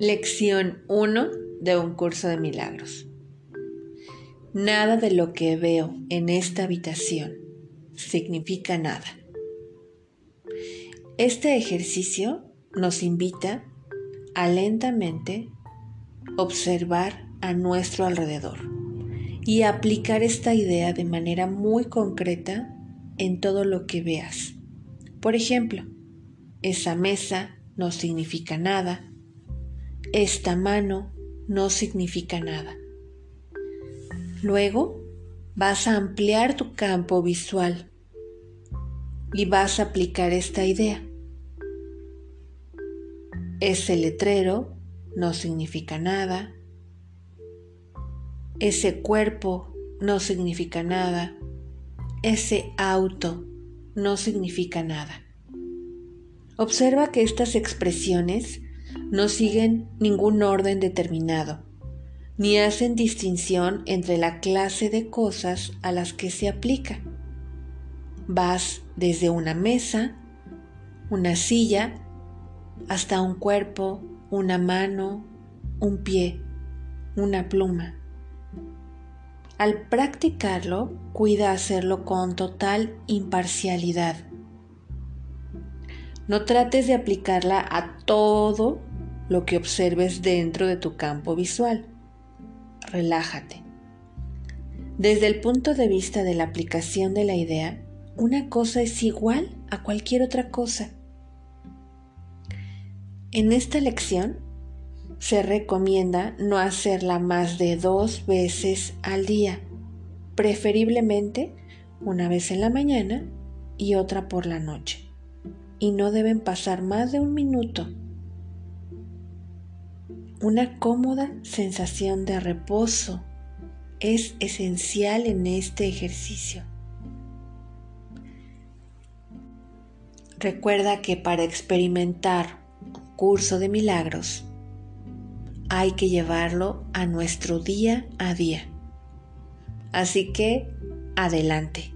Lección 1 de un curso de milagros. Nada de lo que veo en esta habitación significa nada. Este ejercicio nos invita a lentamente observar a nuestro alrededor y aplicar esta idea de manera muy concreta en todo lo que veas. Por ejemplo, esa mesa no significa nada, esta mano no significa nada. Luego vas a ampliar tu campo visual y vas a aplicar esta idea. Ese letrero no significa nada. Ese cuerpo no significa nada. Ese auto no significa nada. Observa que estas expresiones no siguen ningún orden determinado, ni hacen distinción entre la clase de cosas a las que se aplica. Vas desde una mesa, una silla, hasta un cuerpo, una mano, un pie, una pluma. Al practicarlo, cuida hacerlo con total imparcialidad. No trates de aplicarla a todo lo que observes dentro de tu campo visual. Relájate. Desde el punto de vista de la aplicación de la idea, una cosa es igual a cualquier otra cosa. En esta lección se recomienda no hacerla más de dos veces al día, preferiblemente una vez en la mañana y otra por la noche, y no deben pasar más de un minuto una cómoda sensación de reposo es esencial en este ejercicio. Recuerda que para experimentar un curso de milagros hay que llevarlo a nuestro día a día. Así que, adelante.